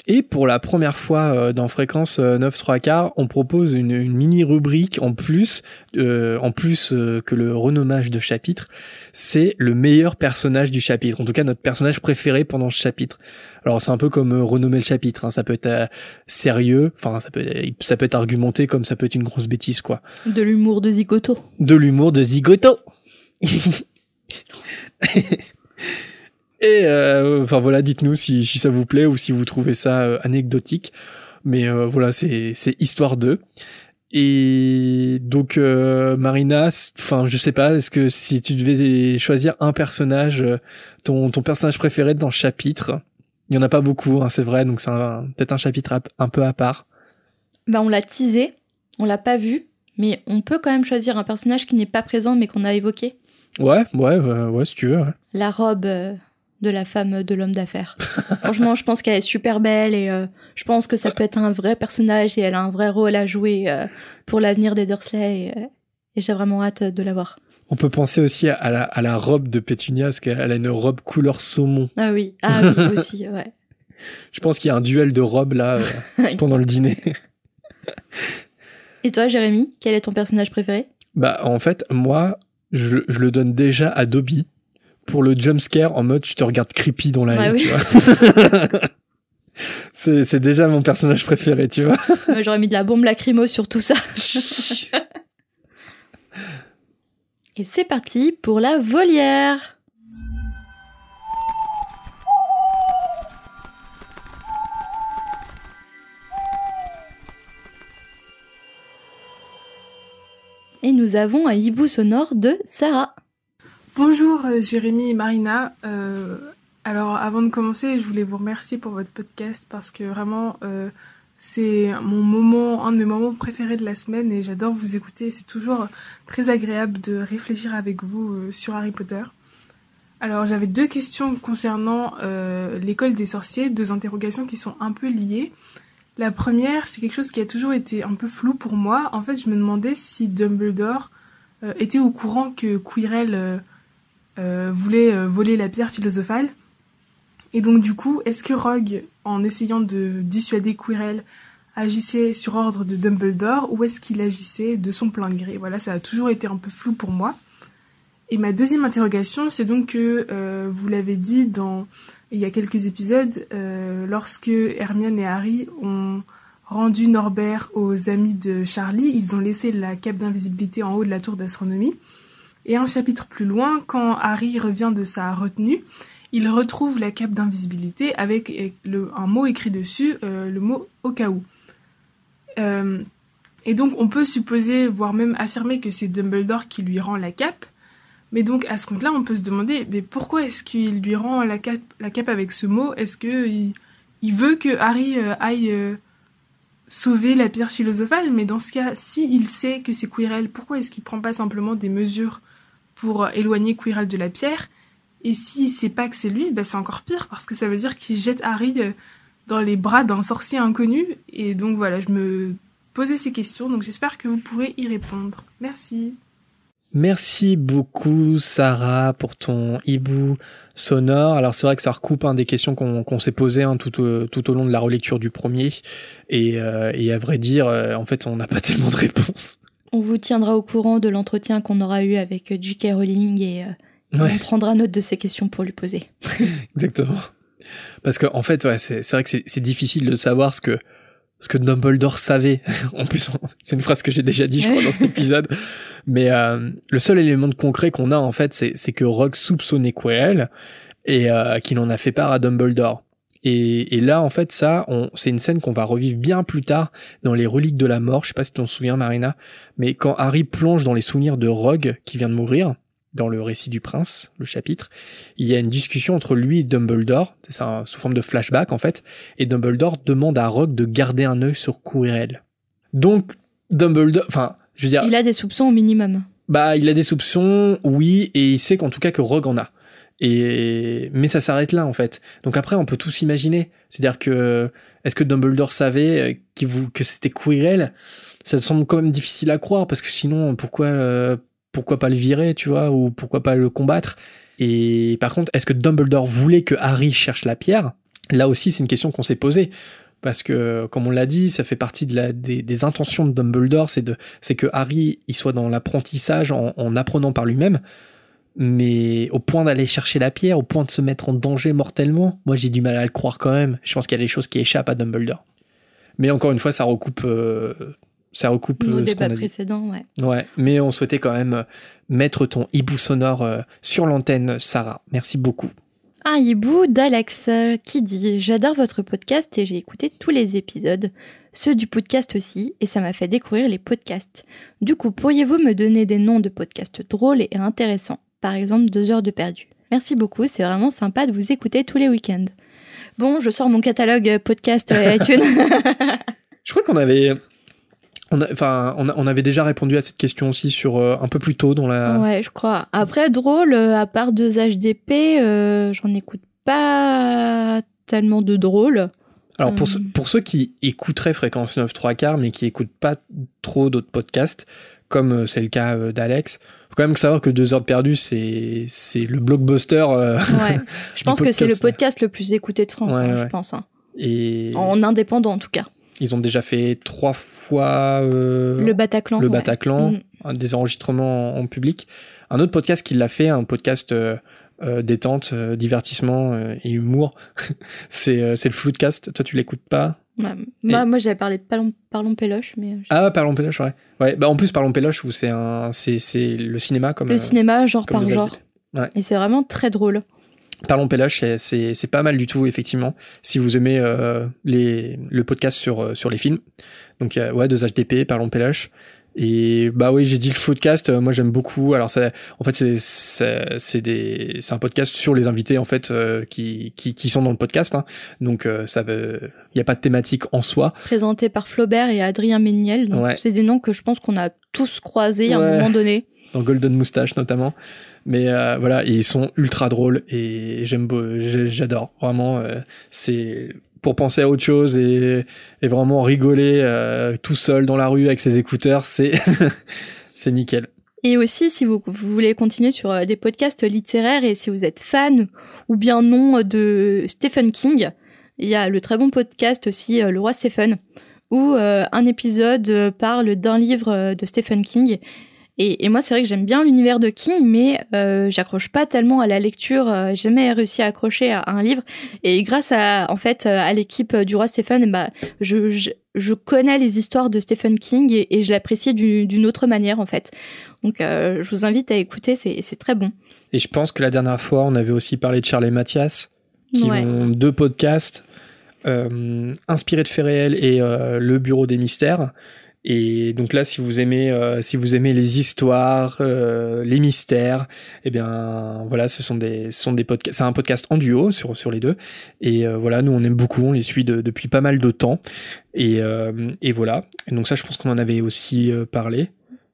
Et pour la première fois euh, dans fréquence euh, 9 3 quarts, on propose une, une mini rubrique en plus, euh, en plus euh, que le renommage de chapitre, c'est le meilleur personnage du chapitre. En tout cas, notre personnage préféré pendant ce chapitre. Alors c'est un peu comme euh, renommer le chapitre. hein. Ça peut être euh, sérieux, enfin ça peut, ça peut être argumenté comme ça peut être une grosse bêtise quoi. De l'humour de Zigoto. De l'humour de Zigoto. Et euh, enfin voilà, dites-nous si, si ça vous plaît ou si vous trouvez ça euh, anecdotique. Mais euh, voilà, c'est histoire 2. Et donc Marina, enfin je sais pas, est-ce que si tu devais choisir un personnage, ton ton personnage préféré dans le chapitre, il y en a pas beaucoup, hein, c'est vrai, donc c'est peut-être un chapitre à- un peu à part. Bah, on l'a teasé, on l'a pas vu, mais on peut quand même choisir un personnage qui n'est pas présent mais qu'on a évoqué. Ouais, ouais, ouais, si tu veux. ouais. La robe de la femme de l'homme d'affaires. Franchement, je pense qu'elle est super belle et euh, je pense que ça peut être un vrai personnage et elle a un vrai rôle à jouer euh, pour l'avenir des Dursley et, euh, et j'ai vraiment hâte de la voir. On peut penser aussi à la, à la robe de Pétunia, parce qu'elle a une robe couleur saumon. Ah oui, ah oui aussi, ouais. Je pense qu'il y a un duel de robes là euh, pendant le dîner. Et toi, Jérémy, quel est ton personnage préféré? Bah en fait, moi, je, je le donne déjà à Dobby pour le jumpscare en mode je te regarde creepy dans la Ouais, haie, oui. tu vois. c'est, déjà mon personnage préféré, tu vois. J'aurais mis de la bombe lacrymo sur tout ça. Et c'est parti pour la volière. Et nous avons un hibou sonore de Sarah. Bonjour euh, Jérémy et Marina. Euh, alors avant de commencer, je voulais vous remercier pour votre podcast parce que vraiment euh, c'est mon moment, un de mes moments préférés de la semaine et j'adore vous écouter. C'est toujours très agréable de réfléchir avec vous sur Harry Potter. Alors j'avais deux questions concernant l'école des sorciers, deux interrogations qui sont un peu liées. La première, c'est quelque chose qui a toujours été un peu flou pour moi. En fait, je me demandais si Dumbledore était au courant que Quirrell voulait euh, voler la pierre philosophale. Et donc du coup, est-ce que Rogue, en essayant de dissuader Quirrell, agissait sur ordre de Dumbledore ou est-ce qu'il agissait de son plein gré? Voilà, ça a toujours été un peu flou pour moi. Et ma deuxième interrogation, c'est donc que euh, vous l'avez dit dans il y a quelques épisodes, euh, lorsque Hermione et Harry ont rendu Norbert aux amis de Charlie, ils ont laissé la cape d'invisibilité en haut de la tour d'astronomie. Et un chapitre plus loin, quand Harry revient de sa retenue, il retrouve la cape d'invisibilité avec euh, un mot écrit dessus, euh, le mot au cas où. Euh, et donc on peut supposer, voire même affirmer que c'est Dumbledore qui lui rend la cape. Mais donc à ce compte-là, on peut se demander, mais pourquoi est-ce qu'il lui rend la cape, la cape avec ce mot? Est-ce que il, veut que Harry aille sauver la pierre philosophale? Mais dans ce cas, si sait que c'est Quirrell, pourquoi est-ce qu'il prend pas simplement des mesures pour éloigner Quirrell de la pierre Et s'il sait pas que c'est lui, bah, c'est encore pire parce que ça veut dire qu'il jette Harry euh, dans les bras d'un sorcier inconnu. Et donc voilà, je me posais ces questions, donc j'espère que vous pourrez y répondre. Merci. Merci beaucoup Sarah pour ton hibou sonore. Alors c'est vrai que ça recoupe hein, des questions qu'on s'est posées hein, tout, au, long de la relecture du premier. Et, euh, à vrai dire, euh, en fait, on n'a pas tellement de réponses. On vous tiendra au courant de l'entretien qu'on aura eu avec euh, J.K. Rowling et euh, Ouais. on prendra note de ces questions pour lui poser. Exactement. Parce que en fait, ouais, c'est vrai que c'est difficile de savoir ce que ce que Dumbledore savait. en plus, c'est une phrase que j'ai déjà dit, je crois, dans cet épisode. Mais euh, le seul élément de concret qu'on a en fait, c'est c'est que Rogue soupçonnait Quirrell et euh, qu'il en a fait part à Dumbledore. Et, et là, en fait, ça, on- c'est une scène qu'on va revivre bien plus tard dans les reliques de la mort. Je sais pas si tu t'en souviens, Marina, mais quand Harry plonge dans les souvenirs de Rogue qui vient de mourir dans le récit du prince, le chapitre, il y a une discussion entre lui et Dumbledore, c'est ça, sous forme de flashback en fait, et Dumbledore demande à Rogue de garder un œil sur Quirrell. Donc Dumbledore, enfin, je veux dire, Il a des soupçons au minimum. bah il a des soupçons, oui, et il sait qu'en tout cas que Rogue en a. Et mais ça s'arrête là en fait. Donc après, on peut tous imaginer. C'est-à-dire que est-ce que Dumbledore savait euh, qu'il vous que c'était Quirrell Ça semble quand même difficile à croire parce que sinon, pourquoi euh, pourquoi pas le virer, tu vois, ou pourquoi pas le combattre? Et par contre, est-ce que Dumbledore voulait que Harry cherche la pierre? Là aussi, c'est une question qu'on s'est posée. Parce que comme on l'a dit, ça fait partie de la, des, des intentions de Dumbledore, c'est que Harry il soit dans l'apprentissage en, en apprenant par lui-même mais au point d'aller chercher la pierre, au point de se mettre en danger mortellement, moi j'ai du mal à le croire quand même. Je pense qu'il y a des choses qui échappent à Dumbledore. Mais encore une fois, ça recoupe, euh, ça recoupe Nos euh, ce débats précédents, ouais. Ouais, mais on souhaitait quand même euh, mettre ton hibou sonore sur l'antenne, Sarah. Merci beaucoup. Un hibou d'Alex qui dit J'adore votre podcast et j'ai écouté tous les épisodes, ceux du podcast aussi, et ça m'a fait découvrir les podcasts. Du coup, pourriez-vous me donner des noms de podcasts drôles et intéressants? Par exemple, deux heures de perdu. Merci beaucoup, c'est vraiment sympa de vous écouter tous les week-ends. Bon, je sors mon catalogue euh, podcast euh, iTunes. Je crois qu'on avait, on a- enfin, on, a- on avait déjà répondu à cette question aussi sur euh, un peu plus tôt dans la. ouais, je crois. Après, drôle, euh, à part deux HDP, euh, j'en écoute pas tellement de drôles. Alors pour, ceux- pour ceux qui écouteraient Fréquence 9 3 quarts mais qui écoutent pas trop d'autres podcasts, comme c'est le cas d'Alex, quand même savoir que deux heures de perdu c'est c'est le blockbuster euh, Ouais. Je pense que c'est le podcast. le plus écouté de France, Ouais, hein, ouais. je pense. hein. et En indépendant, en tout cas. ils ont déjà fait trois fois euh, Le Bataclan. le. Bataclan, Mm. des enregistrements en, en public. Un autre podcast qui l'a fait, un podcast euh, euh, détente, euh, divertissement euh, et humour, c'est euh, c'est le Floodcast. Toi, tu l'écoutes pas? Moi, moi j'avais parlé de Parlons, Parlons Péloche, mais euh, Ah, Parlons Péloche, ouais. Ouais, bah en plus Parlons Péloche où c'est un, c'est c'est le cinéma comme. le euh, cinéma, genre par genre. Ouais. Et c'est vraiment très drôle. Parlons Péloche, c'est- c'est c'est pas mal du tout effectivement. Si vous aimez euh, les le podcast sur sur les films, donc ouais, deux HDP, Parlons Péloche. Et bah oui, j'ai dit le podcast. euh, moi, j'aime beaucoup. Alors ça, en fait, c'est c'est des c'est un podcast sur les invités en fait euh, qui qui qui sont dans le podcast. hein. Donc euh, ça veut, il y a pas de thématique en soi. Présenté par Flaubert et Adrien Méniel. Donc, Ouais. c'est des noms que je pense qu'on a tous croisés à Ouais. un moment donné. dans Golden Moustache notamment. Mais euh, voilà, et ils sont ultra drôles et j'aime, j'adore vraiment. euh, c'est pour penser à autre chose et, vraiment rigoler euh, tout seul dans la rue avec ses écouteurs, c'est nickel. Et aussi, si vous, voulez continuer sur euh, des podcasts littéraires et si vous êtes fan ou bien non de Stephen King, il y a le très bon podcast aussi, euh, Le Roi Stephen, où euh, un épisode euh, parle d'un livre euh, de Stephen King. Et, et moi, c'est vrai que j'aime bien l'univers de King, mais euh, j'accroche pas tellement à la lecture. euh, j'ai jamais réussi à accrocher à, à un livre. Et grâce à, en fait, euh, à l'équipe du Roi Stephen, bah, je, je, je connais les histoires de Stephen King et, et je l'apprécie du- d'une autre manière, en fait. Donc, euh, je vous invite à écouter, c'est c'est très bon. Et je pense que la dernière fois, on avait aussi parlé de Charles et Mathias, qui Ouais. ont deux podcasts euh, inspirés de faits réels et euh, le Bureau des mystères. Et donc là, si vous aimez, euh, si vous aimez les histoires, euh, les mystères, eh bien voilà, ce sont des, ce sont des podcasts. C'est un podcast en duo sur sur les deux. Et euh, voilà, nous on aime beaucoup, on les suit de- depuis pas mal de temps. Et euh, et voilà. Et donc ça, je pense qu'on en avait aussi euh, parlé.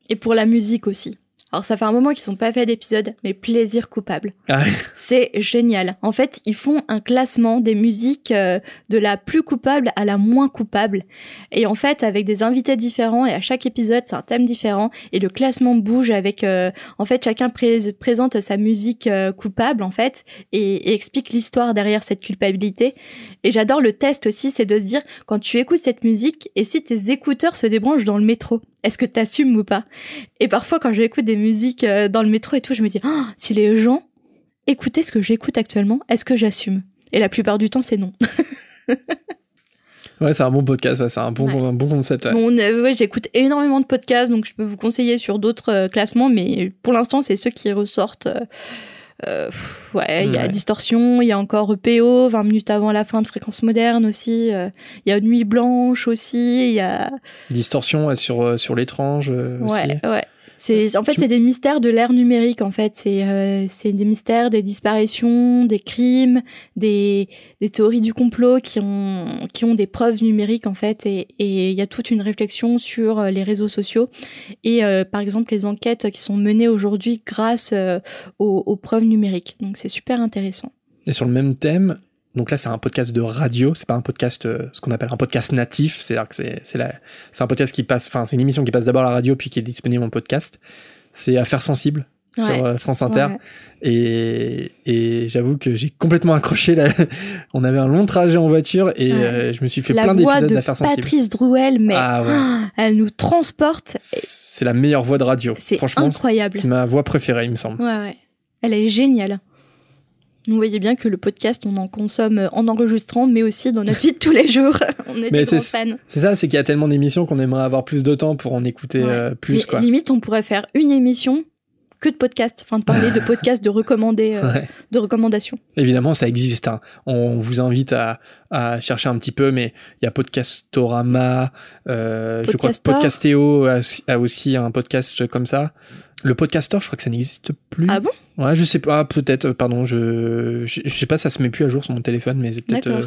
Et pour la musique aussi. Alors, ça fait un moment qu'ils sont pas fait d'épisode, mais plaisir coupable. Ah, C'est génial. En fait, ils font un classement des musiques euh, de la plus coupable à la moins coupable. Et en fait, avec des invités différents, et à chaque épisode, c'est un thème différent. Et le classement bouge avec... euh, en fait, chacun pré- présente sa musique euh, coupable, en fait, et, et explique l'histoire derrière cette culpabilité. Et j'adore le test aussi, c'est de se dire, quand tu écoutes cette musique, et si tes écouteurs se débranchent dans le métro, est-ce que t'assumes ou pas? Et parfois, quand j'écoute des musiques euh, dans le métro et tout, je me dis, Ah, si les gens écoutez ce que j'écoute actuellement, est-ce que j'assume? Et la plupart du temps, c'est non. ouais, c'est un bon podcast, ouais, c'est un bon, Ouais. un bon concept. ouais. Bon, euh, ouais, j'écoute énormément de podcasts, donc je peux vous conseiller sur d'autres euh, classements, mais pour l'instant, c'est ceux qui ressortent. euh, euh, pff, ouais, il y a. Distorsion, il y a encore EPO, 20 minutes avant la fin de Fréquence Moderne aussi. euh, Il y a Nuit Blanche aussi, il y a... Distorsion ouais, sur, euh, sur l'étrange euh, aussi. Ouais, ouais. C'est en fait c'est des mystères de l'ère numérique en fait. C'est euh, c'est des mystères des disparitions des crimes des des théories du complot qui ont qui ont des preuves numériques en fait. Et et il y a toute une réflexion sur euh, les réseaux sociaux. Et euh, par exemple les enquêtes qui sont menées aujourd'hui grâce euh, aux, aux preuves numériques. Donc c'est super intéressant. Et sur le même thème, donc là c'est un podcast de radio, c'est pas un podcast, euh, ce qu'on appelle un podcast natif, c'est-à-dire que c'est c'est la- c'est un podcast qui passe, enfin c'est une émission qui passe d'abord à la radio puis qui est disponible en podcast. C'est Affaires sensibles Ouais. sur euh, France Inter. Ouais. Et, et j'avoue que j'ai complètement accroché. Là. On avait un long trajet en voiture et Ouais. euh, je me suis fait La plein voix d'épisodes de d'affaires sensibles. Patrice Drouel mais Ah ah, elle nous transporte C'est la meilleure voix de radio. c'est Franchement, incroyable. c'est ma voix préférée, il me semble. Ouais, ouais. Elle est géniale. Vous voyez bien que le podcast, on en consomme euh, en enregistrant, mais aussi dans notre vie de tous les jours. on est Mais des grands c'est- fans. C'est ça, c'est qu'il y a tellement d'émissions qu'on aimerait avoir plus de temps pour en écouter Ouais. euh, plus. Mais quoi. Limite, on pourrait faire une émission que de podcast, enfin de parler de podcast, de recommander, euh, Ouais. de recommandations. Évidemment, ça existe. hein. On vous invite à, à chercher un petit peu, mais il y a Podcastorama, euh, je crois que. Podcastéo a aussi un podcast comme ça. Le Podcastor, je crois que ça n'existe plus. Ah bon? Ouais, je sais pas, peut-être, euh, pardon, je, je, je sais pas, ça se met plus à jour sur mon téléphone, mais c'est peut-être. Euh,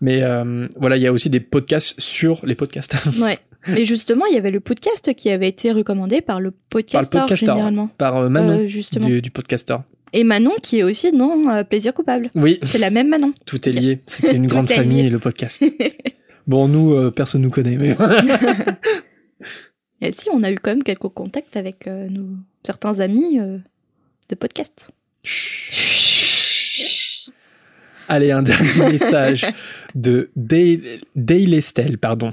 mais euh, voilà, il y a aussi des podcasts sur les podcasts. Ouais. Mais justement, il y avait le podcast qui avait été recommandé par le podcasteur, podcasteur, généralement. Par euh, Manon Euh, justement. du, du Podcastor. Et Manon, qui est aussi dans Plaisir coupable. Oui, C'est la même Manon. tout est lié. C'était une grande famille, le podcast. Bon, nous, personne nous connaît, mais. Et si, on a eu quand même quelques contacts avec euh, nos certains amis euh, de podcast. Allez, un dernier message de Dale, Dale Estelle, pardon,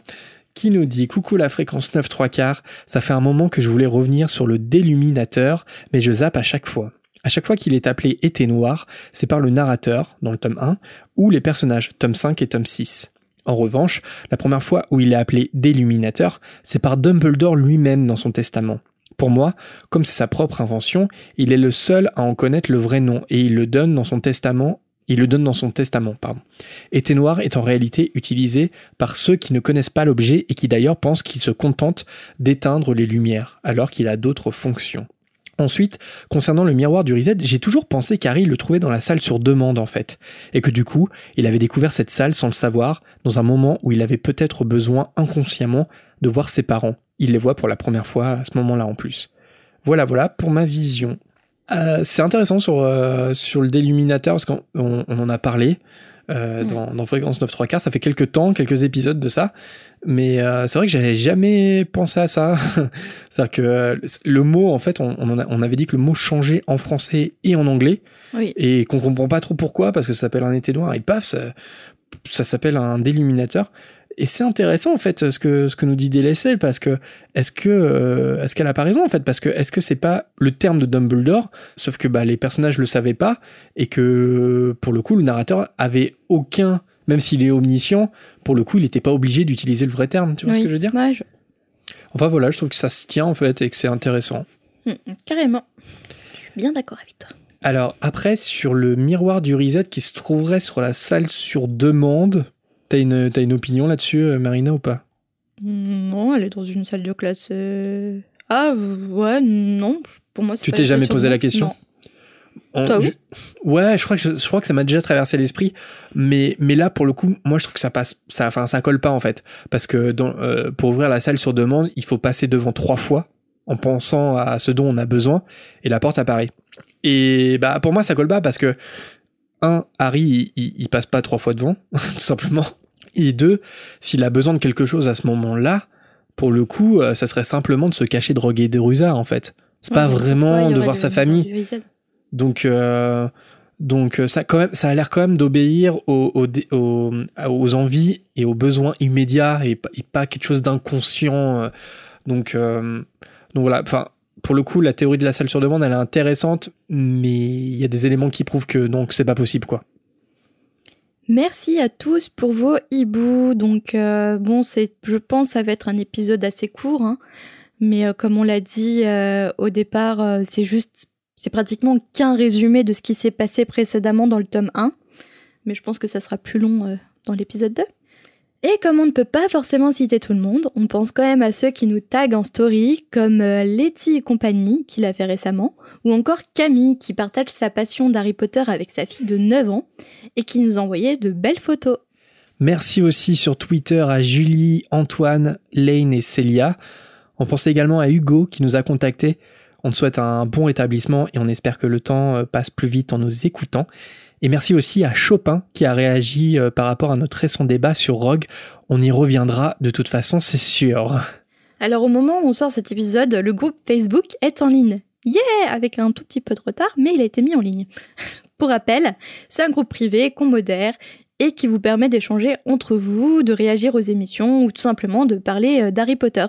qui nous dit Coucou la fréquence 9 3 quarts, ça fait un moment que je voulais revenir sur le déluminateur, mais je zappe à chaque fois. À chaque fois qu'il est appelé été noir, c'est par le narrateur, dans le tome 1, ou les personnages, tome 5 et tome 6. En revanche, la première fois où il est appelé déluminateur, c'est par Dumbledore lui-même dans son testament. Pour moi, comme c'est sa propre invention, il est le seul à en connaître le vrai nom et il le donne dans son testament. Il le donne dans son testament, pardon. Été noir est en réalité utilisé par ceux qui ne connaissent pas l'objet et qui d'ailleurs pensent qu'il se contente d'éteindre les lumières, alors qu'il a d'autres fonctions. Ensuite, concernant le miroir du Reset, j'ai toujours pensé qu'Harry le trouvait dans la salle sur demande en fait, et que du coup, il avait découvert cette salle sans le savoir, dans un moment où il avait peut-être besoin inconsciemment de voir ses parents. Il les voit pour la première fois à ce moment-là en plus. Voilà, voilà pour ma vision. Euh, c'est intéressant sur, euh, le déluminateur, parce qu'on on, on en a parlé euh, Mm. dans, dans Fréquence 9 3 quarts, ça fait quelques temps, quelques épisodes de ça, mais euh, c'est vrai que j'avais jamais pensé à ça. C'est-à-dire que euh, le mot, en fait, on, on, a- on avait dit que le mot changeait en français et en anglais, Oui. et qu'on comprend pas trop pourquoi, parce que ça s'appelle un été noir, et paf, ça, ça s'appelle un déluminateur. Et c'est intéressant en fait ce que ce que nous dit DLSL parce que est-ce que euh, est-ce qu'elle a pas raison en fait? Parce que est-ce que c'est pas le terme de Dumbledore sauf que bah les personnages le savaient pas et que pour le coup le narrateur avait aucun même s'il est omniscient pour le coup il n'était pas obligé d'utiliser le vrai terme. Tu vois ce que je veux dire? Ouais, je- enfin voilà je trouve que ça se tient en fait et que c'est intéressant. Mm, mm, Carrément. Je suis bien d'accord avec toi. Alors après, sur le miroir du reset qui se trouverait sur la salle sur demande, t'as une, t'as une opinion là-dessus, euh, Marina, ou pas Mm, Non, elle est dans une salle de classe. euh, Ah, ouais, non. Pour moi, c'est Tu t'es jamais posé la question Non. On- Toi, oui. je- Ouais, je crois que je, je crois que ça m'a déjà traversé l'esprit, mais mais là pour le coup, moi je trouve que ça passe, ça, enfin ça colle pas en fait, parce que dans, euh, pour ouvrir la salle sur demande, il faut passer devant trois fois en pensant à ce dont on a besoin et la porte apparaît. Et bah pour moi ça colle pas parce que un, Harry il, il- il passe pas trois fois devant, tout simplement. Et deux, s'il a besoin de quelque chose à ce moment-là, pour le coup, euh, ça serait simplement de se cacher de Rogue et de Rusa en fait. C'est pas vraiment de voir le sa famille. Donc, euh, donc euh, ça, quand même, ça a l'air quand même d'obéir aux, aux, dé- aux, aux envies et aux besoins immédiats et, pas- et pas quelque chose d'inconscient. euh. Donc, euh, donc voilà. Enfin, pour le coup, la théorie de la salle sur demande, elle est intéressante, mais il y a des éléments qui prouvent que donc c'est pas possible, quoi. Merci à tous pour vos hiboux. Donc euh, bon, c'est, je pense, ça va être un épisode assez court, hein. mais euh, comme on l'a dit euh, au départ, c'est juste, c'est pratiquement qu'un résumé de ce qui s'est passé précédemment dans le tome 1. Mais je pense que ça sera plus long dans l'épisode 2. Et comme on ne peut pas forcément citer tout le monde, on pense quand même à ceux qui nous taguent en story, comme Letty et compagnie, qui l'a fait récemment, ou encore Camille, qui partage sa passion d'Harry Potter avec sa fille de 9 ans, et qui nous envoyait de belles photos. Merci aussi sur Twitter à Julie, Antoine, Lane et Célia. On pense également à Hugo qui nous a contactés. On te souhaite un bon rétablissement et on espère que le temps euh, passe plus vite en nous écoutant. Et merci aussi à Chopin qui a réagi euh, par rapport à notre récent débat sur Rogue. On y reviendra de toute façon, c'est sûr. Alors au moment où on sort cet épisode, le groupe Facebook est en ligne. Yeah Avec un tout petit peu de retard, mais il a été mis en ligne. Pour rappel, c'est un groupe privé qu'on modère et qui vous permet d'échanger entre vous, de réagir aux émissions ou tout simplement de parler euh, d'Harry Potter.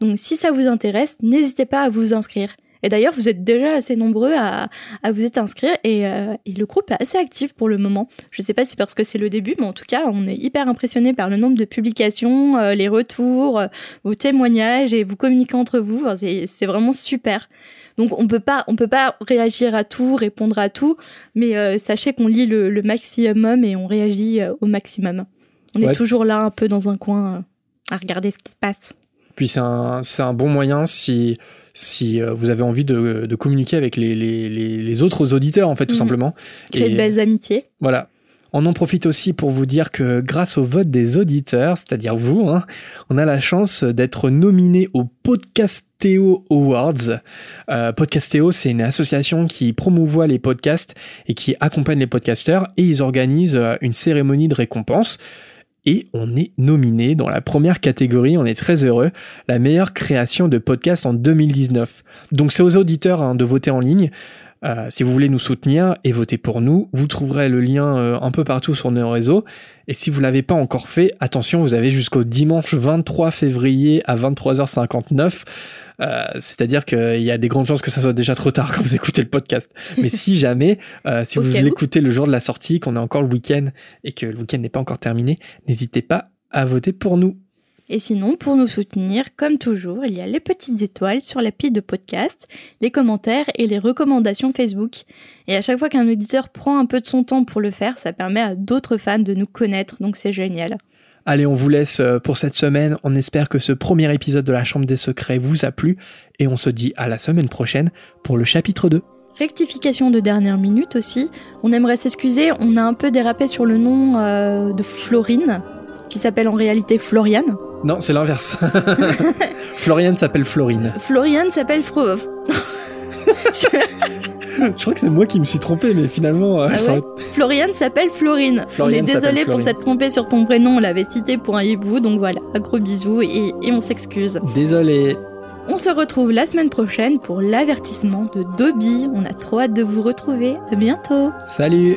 Donc si ça vous intéresse, n'hésitez pas à vous inscrire. Et d'ailleurs, vous êtes déjà assez nombreux à, à vous être inscrire et, euh, et, le groupe est assez actif pour le moment. Je sais pas si c'est parce que c'est le début, mais en tout cas, on est hyper impressionné par le nombre de publications, euh, les retours, vos témoignages et vous communiquez entre vous. Enfin, c'est vraiment super. Donc on peut pas, on peut pas réagir à tout, répondre à tout, mais euh, sachez qu'on lit le, le, maximum et on réagit au maximum. On ouais. est toujours là, un peu dans un coin, à regarder ce qui se passe. Puis c'est un, c'est un bon moyen si si euh, vous avez envie de, de communiquer avec les, les, les, autres auditeurs, en fait, tout mmh. simplement. Créer de belles amitiés. Voilà. On en profite aussi pour vous dire que grâce au vote des auditeurs, c'est-à-dire vous, hein, on a la chance d'être nominé au Podcastéo Awards. Euh, Podcastéo, c'est une association qui promouvoit les podcasts et qui accompagne les podcasteurs et ils organisent euh, une cérémonie de récompense et on est nominé dans la première catégorie, on est très heureux, la meilleure création de podcast en 2019. Donc c'est aux auditeurs hein, de voter en ligne. Euh, si vous voulez nous soutenir et voter pour nous, vous trouverez le lien euh, un peu partout sur nos réseaux. Et si vous l'avez pas encore fait, attention, vous avez jusqu'au dimanche 23 février à 23h59 euh, c'est-à-dire qu'il y a des grandes chances que ça soit déjà trop tard quand vous écoutez le podcast. Mais si jamais, euh, si vous l'écoutez le jour de la sortie, qu'on est encore le week-end et que le week-end n'est pas encore terminé, n'hésitez pas à voter pour nous. Et sinon, pour nous soutenir, comme toujours, il y a les petites étoiles sur l'appli de podcast, les commentaires et les recommandations Facebook. Et à chaque fois qu'un auditeur prend un peu de son temps pour le faire, ça permet à d'autres fans de nous connaître, donc c'est génial. Allez, on vous laisse euh, pour cette semaine. On espère que ce premier épisode de la Chambre des Secrets vous a plu et on se dit à la semaine prochaine pour le chapitre 2. Rectification de dernière minute aussi. On aimerait s'excuser, on a un peu dérapé sur le nom euh, de Florine, qui s'appelle en réalité Floriane. Non, c'est l'inverse. Floriane s'appelle Florine. Floriane s'appelle Fro... Je crois que c'est moi qui me suis trompé, mais finalement. Euh, ah ouais Floriane s'appelle Florine. Floriane on est désolé pour s'être trompé sur ton prénom, on l'avait cité pour un hibou, donc voilà, un gros bisou et, et on s'excuse. Désolé. On se retrouve la semaine prochaine pour l'avertissement de Dobby. On a trop hâte de vous retrouver. À bientôt. Salut.